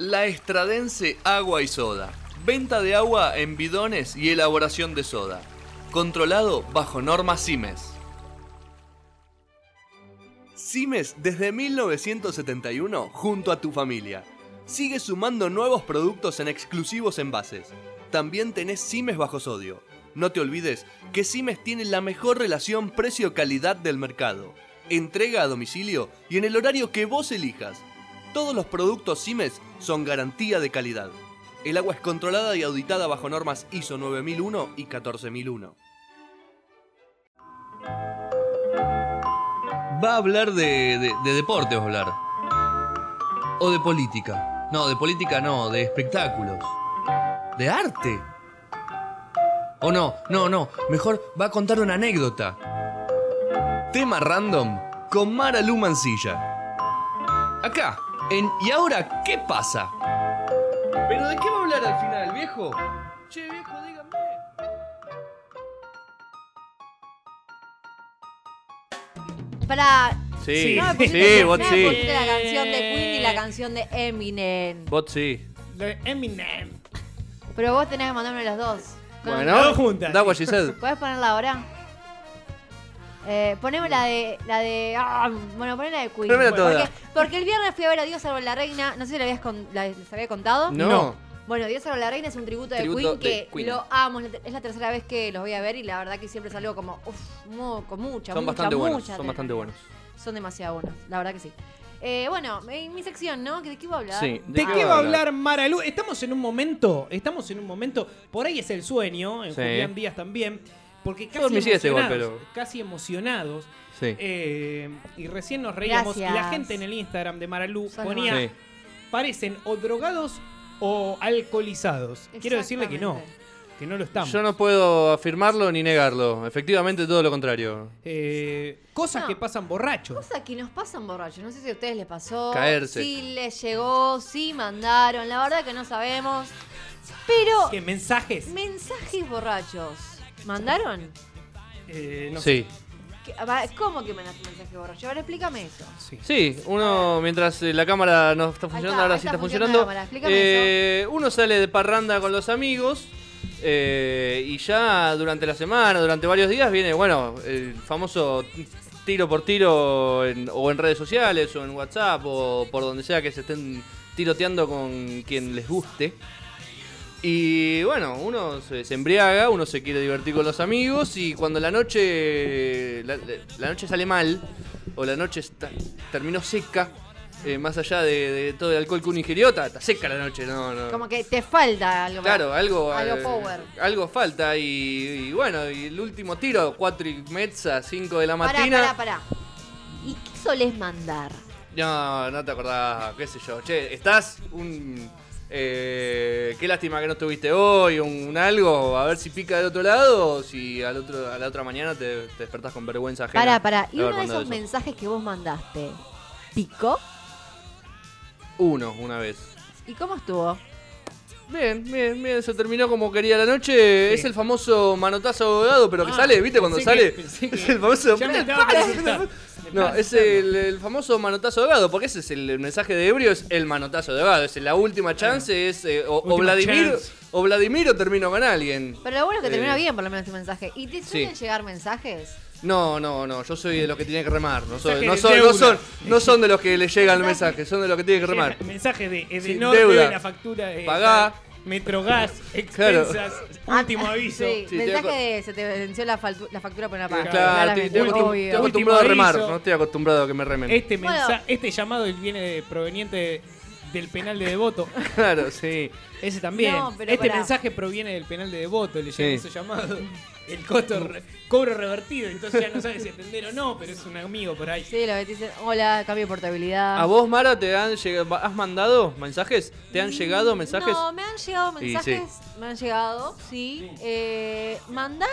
La Estradense Agua y Soda. Venta de agua en bidones y elaboración de soda. Controlado bajo normas CIMES. CIMES desde 1971 junto a tu familia. Sigue sumando nuevos productos en exclusivos envases. También tenés CIMES bajo sodio. No te olvides que CIMES tiene la mejor relación precio-calidad del mercado. Entrega a domicilio y en el horario que vos elijas. Todos los productos CIMES son garantía de calidad. El agua es controlada y auditada bajo normas ISO 9001 y 14001. Va a hablar de, de, de deporte, hablar. O de política. No, de política no, de espectáculos. De arte. O no, no, no. Mejor va a contar una anécdota. Tema random con Mara Lu Mancilla. Acá, en ¿Y ahora qué pasa? ¿Pero de qué va a hablar al final, viejo? Che, viejo, díganme. Para. Sí, no me sí, vos me sí. pusiste la canción de Queen y la canción de Eminem. Bot sí. De Eminem. Pero vos tenés que mandarme las dos. Bueno, Dos juntas. what she said. ¿Puedes ponerla ahora? Eh, poneme la de. La de ah, bueno, poneme la de Queen. Ponémela toda. Porque, porque el viernes fui a ver a Dios salvo la reina. No sé si la habías con- la- les había contado. No. No. Bueno, Dios salvo la reina es un tributo de Tributo Queen que de Queen. lo amo. Es la tercera vez que los voy a ver y la verdad que siempre salgo como. Uf, con mucha, Son mucha, bastante buenos, mucha son bastante buenos. Son demasiado buenos, la verdad que sí. Eh, bueno, en mi sección, ¿no? ¿De qué iba a hablar? Sí. ¿De qué va a hablar Maralu? Estamos en un momento, estamos en un momento, por ahí es el sueño, en Sí. Julián Díaz también, porque casi igual, emocionados, pero- casi emocionados, Sí. eh, y recién nos reíamos, y la Gracias. gente en el Instagram de Maralu Sos ponía, Sí. parecen o drogados o alcoholizados. Quiero decirle que no, que no lo estamos. Yo no puedo afirmarlo ni negarlo. Efectivamente, todo lo contrario. Eh, cosas No. que pasan borrachos. Cosas que nos pasan borrachos. No sé si a ustedes les pasó. Caerse. Si les llegó, si mandaron. La verdad que no sabemos. Pero, ¿Qué mensajes? mensajes borrachos. ¿Mandaron? Eh, no Sí. ¿Qué- va, ¿Cómo que mandaste mensaje borracho? Ahora explícame eso. sé. Sí. Sí, uno mientras eh, la cámara no está funcionando, está, ahora sí está está funcionando funcionando. la cámara, explícame eh, uno sale de parranda con los amigos eh, y ya durante la semana, durante varios días, viene, bueno, el famoso tiro por tiro en- o en redes sociales o en WhatsApp o por donde sea que se estén tiroteando con quien les guste. Y bueno, uno se, se embriaga, uno se quiere divertir con los amigos y cuando la noche la, noche sale mal o la noche está- terminó seca, eh, más allá de, de todo el alcohol que uno ingirió, está, seca la noche, no, no. Como que te falta algo. Claro, algo, Algo eh, power. algo falta y, y bueno, y el último tiro, 4 y mezza, 5 de la Pará, mañana. pará, pará. ¿Y qué solés mandar? No, no te acordás, qué sé yo. Che, estás un... eh, qué lástima que no estuviste hoy, un, un algo, a ver si pica del otro lado o si al otro, a la otra mañana te, te despertás con vergüenza ajena. Pará, pará. ¿Y uno de esos eso. mensajes que vos mandaste? ¿Picó? Uno, una vez. ¿Y cómo estuvo? Bien, bien, bien, se terminó como quería la noche. Es el famoso manotazo abogado, pero que Ah, sale, ¿viste? Cuando sale. que es el famoso. No, es el, el famoso manotazo de Gado, porque ese es el, el mensaje de ebrio, es el manotazo de Gado, es la última chance, es eh, o, Vladimir chance. o Vladimir o termino con alguien. Pero lo bueno es que Eh, termina bien, por lo menos, tu mensaje. ¿Y te suelen sí. llegar mensajes? No, no, no, yo soy de los que tiene que remar, no, soy, no, de no son, no son de los que le llega el Mensaje. son de los que tienen que remar. Mensaje de Sí, Edenor, deuda. de la factura de Pagá. Metrogas, Claro. expensas, último Ah, aviso. Sí, Sí, mensaje te- de se te venció la, la factura por una paga. Claro, estoy, Claramente, estoy acostum- obvio. estoy acostumbrado a Último remar, aviso. no estoy acostumbrado a que me remen. Este, Bueno. este llamado viene de- proveniente del penal de Devoto. Claro, sí. Ese también. No, pero este pará. mensaje proviene del penal de Devoto. Le llega Sí. ese llamado. El costo re- cobro revertido. Entonces ya no sabe si atender o no, pero es un amigo por ahí. Sí, lo que te dicen, hola, cambio de portabilidad. ¿A vos, Mara, te han llegado, has mandado mensajes? ¿Te han llegado mensajes? No, me han llegado mensajes. Me han llegado, sí. Eh, ¿Mandar?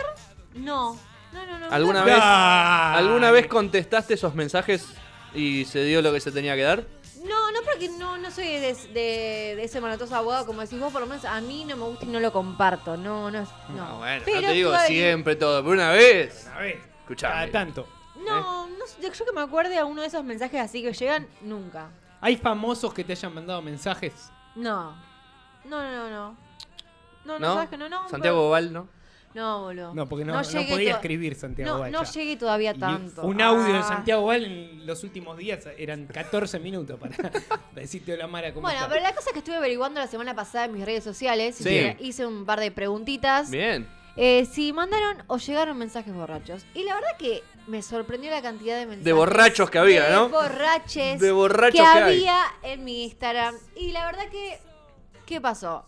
No. No, no, no. ¿Alguna no. vez. ¿Alguna vez contestaste esos mensajes y se dio lo que se tenía que dar? No, no, porque no, no soy de, de- de ese manotoso abogado, como decís vos, por lo menos a mí no me gusta y no lo comparto. No, no es. No, No, bueno, Pero no te digo siempre todo, pero una vez. A ver, Escuchame. cada tanto. No, no sé, yo que me acuerde a uno de esos mensajes así que llegan, nunca. ¿Hay famosos que te hayan mandado mensajes? No. No, no, no, no. No, no, ¿No? ¿sabes que no? no Santiago Boval, ¿no? No, boludo. No, porque no, no llegué podía escribir Santiago No, Val no ya. llegué todavía Y tanto. Un audio de Ah. Santiago Val en los últimos días eran 14 minutos para decirte hola Mara cómo Bueno, pero la cosa es que estuve averiguando la semana pasada en mis redes sociales. Sí. y Hice un par de preguntitas. Bien. Eh, si mandaron o llegaron mensajes borrachos. Y la verdad que me sorprendió la cantidad de mensajes. De borrachos que había, de ¿no? borraches. De borrachos que, que hay. había en mi Instagram. Y la verdad que. ¿Qué pasó?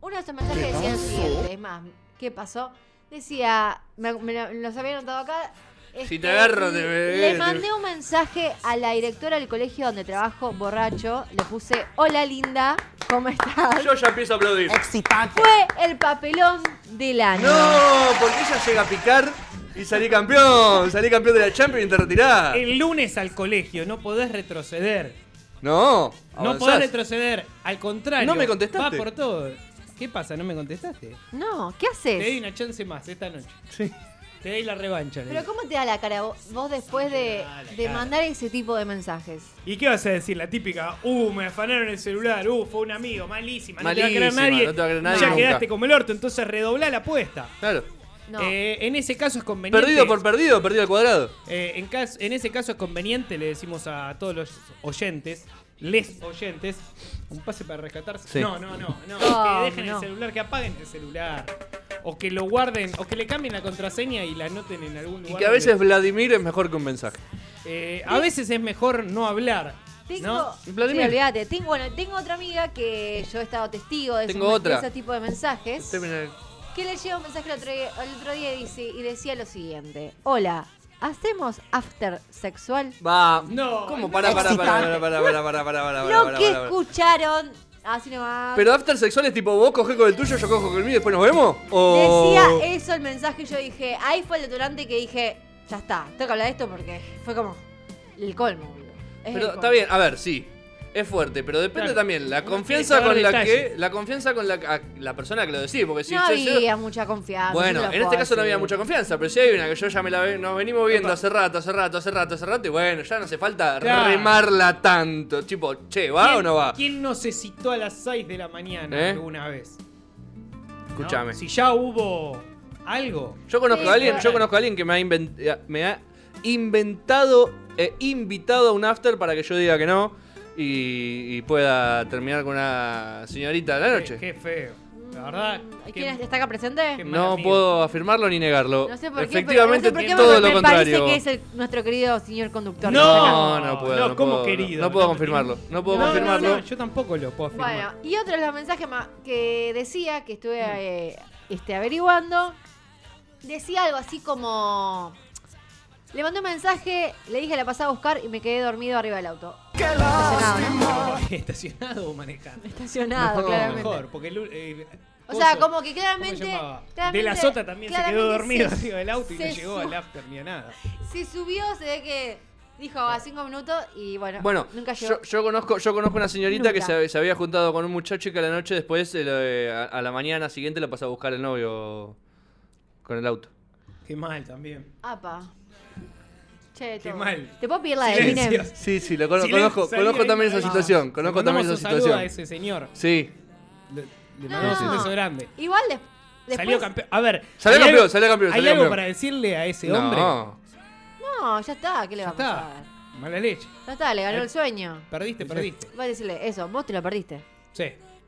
Uno de esos mensajes decía lo siguiente. Es más, ¿qué pasó? Decía. Me, me lo- los había anotado acá. Si este, te agarro, te- Le te- mandé un mensaje a la directora del colegio donde trabajo, borracho. Le puse: Hola linda, ¿cómo estás? Yo ya empiezo a aplaudir. Fue el papelón del año. No, porque ella llega a picar y salí campeón. Salí campeón de la Champions y te retirás. El lunes al colegio, no podés retroceder. No, No podés retroceder. Al contrario. No me contestaste. Va por todo. ¿Qué pasa? ¿No me contestaste? No, ¿qué Te doy haces? una chance más esta noche. Sí. Te doy la revancha. Pero. ¿cómo te da la cara vos, después de, mandar ese tipo de mensajes? ¿Y qué vas a decir? La típica, uh, me afanaron el celular, uh, fue un amigo, malísima, no te va a creer Malísima, nadie. no te va a creer nadie ya nunca. quedaste como el orto, entonces redobla la apuesta. Claro. No. Eh, en ese caso es conveniente. Perdido por perdido, perdido al cuadrado. Eh, en ese caso es conveniente, le decimos a todos los oyentes, les oyentes, un pase para rescatarse. Sí. No, no, no, no, Oh, que dejen no. el celular, que apaguen el celular. O que lo guarden, o que le cambien la contraseña y la anoten en algún Y lugar. que a donde- veces Vladimir es mejor que un mensaje. Eh, a veces es mejor no hablar. Tengo, ¿no? Vladimir. Sí, olvídate. Tengo, bueno, tengo otra amiga que yo he estado testigo de, Tengo esos- otra. de ese tipo de mensajes. Termina- Que le llega un mensaje el otro día, el otro día y, dice, y decía lo siguiente. Hola, ¿hacemos after sexual? Va. No, ¿Cómo? Para, para, para, para, para, para, para, para, para, Lo para, que para. escucharon, así nomás. Pero after sexual es tipo vos cogés con el tuyo, yo cojo con el mío y después nos vemos. O... Decía eso el mensaje y yo dije, ahí fue el detonante que dije, ya está, tengo que hablar de esto porque fue como el colmo, boludo. Es el Pero colmo. está bien, a ver, sí. Es fuerte, pero depende Claro. también la Uno confianza tiene que con dar la que detalles. la confianza con la a- la persona que lo decís, porque si no yo- yo- había mucha confianza. bueno, en este caso no había mucha confianza, pero si hay una que yo ya me la ve- nos venimos viendo hace rato, hace rato, hace rato, hace rato y bueno, ya no hace falta Claro. remarla tanto, tipo, che, ¿va ¿Quién- o no va? ¿Quién no se citó a las 6 de la mañana ¿Eh? alguna vez? ¿No? Escúchame. Si ya hubo algo. Yo conozco Sí, a alguien, yo conozco a alguien que me ha, inven- eh, me ha inventado e invitado a un after para que yo diga que no y, y pueda terminar con una señorita de la noche. qué feo. La verdad. Qué- ¿Quién está acá presente? qué- No amigo. puedo afirmarlo ni negarlo. No sé por qué, pero, no Efectivamente, sé por qué, todo pero lo me contrario. parece que es el- nuestro querido señor conductor. No, No, no puedo. no, No, como puedo, querido, No, puedo no, confirmarlo. No puedo No, no, confirmarlo. no, yo tampoco lo puedo afirmar. Bueno, y otro de los mensajes ma- que decía, que estuve Mm. eh, este, averiguando, decía algo así como... Le mandé un mensaje, le dije la pasé a buscar y me quedé dormido arriba del auto. Estacionado, ¿no? ¿Estacionado o manejando? Estacionado, No, claramente. Mejor, porque el, eh, O sea, como que ¿cómo claramente... de la sota también se quedó dormido se- arriba del auto y no llegó al after ni a nada. Se subió, se ve que dijo a cinco minutos y bueno, Bueno, nunca llegó. yo, yo conozco, yo conozco una señorita que se, se había juntado con un muchacho y que a la noche después, eh, eh, a, a la mañana siguiente, lo pasó a buscar el novio con el auto. Qué mal también. Apa. Che, Qué todo. mal. ¿Te puedo pedir la de Silencio. Eminem? Sí, sí, lo cono- Silencio, conozco, salí conozco ahí, también esa ahí. situación. Conozco también mandamos esa un saludo a situación. ese señor. Sí. Le, le No. un beso grande. Igual de- después... Salió campeón. A ver. Salió ¿hay campeón, algo- salió campeón, ¿Hay salió algo campeón. para decirle a ese hombre? No. No, ya está, ¿qué le Ya va a pasar? está. Mala leche. Ya está, le ganó Eh, el sueño. Perdiste, perdiste. Va a decirle, eso, vos te lo perdiste. Sí.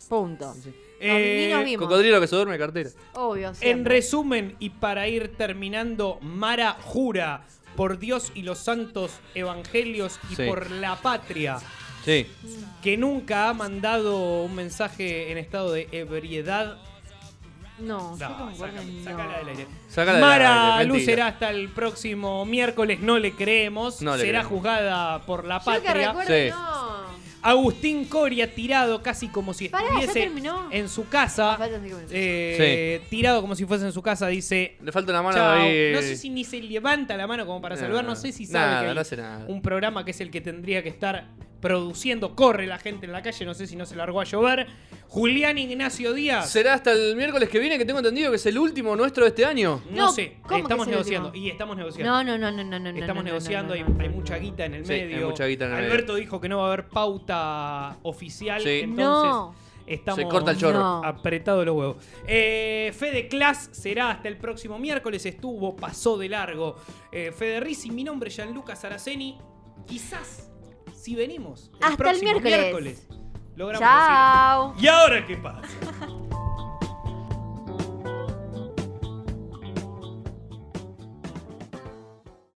Punto. Eh, ni nos vimos. Cocodrilo que se duerme cartera. Obvio, En siempre. resumen, y para ir terminando, Mara jura por Dios y los santos evangelios y Sí. por la patria Sí. que nunca ha mandado un mensaje en estado de ebriedad. No, No, sácala, sácala del aire. Sácala del Mara aire, mentira. Lucera hasta el próximo miércoles, no le creemos. No le Será creemos. juzgada por la Yo que patria. recuerde, Sí. no. Agustín Coria tirado casi como si Pará, ¿ya estuviese terminó? en su casa. Faltan cinco minutos. eh, Tirado como si fuese en su casa, dice. Le falta una mano "Chao". ahí. No sé si ni se levanta la mano como para saludar, no sé si sabe nada, que hay no hace nada. un programa que es el que tendría que estar produciendo. Corre la gente en la calle, no sé si no se largó a llover. Julián Ignacio Díaz. ¿Será hasta el miércoles que viene que tengo entendido que es el último nuestro de este año? No, No, sé, ¿cómo que estamos es negociando. Y estamos negociando. No, no, no, no, no, no. Estamos no, no, negociando, no, hay, no, no, hay no. mucha guita en el Sí, hay medio. mucha guita en el medio. Alberto dijo que no va a haber pauta oficial. Sí. Entonces, No. estamos Se corta el chorro. No. apretados los huevos. Eh, Fede Class será hasta el próximo miércoles. Estuvo, pasó de largo. Eh, Fede Rizzi, mi nombre es Gianluca Saraceni. Quizás, si venimos el Hasta el próximo miércoles. miércoles, logramos Chao. decir. ¿Y ahora qué pasa?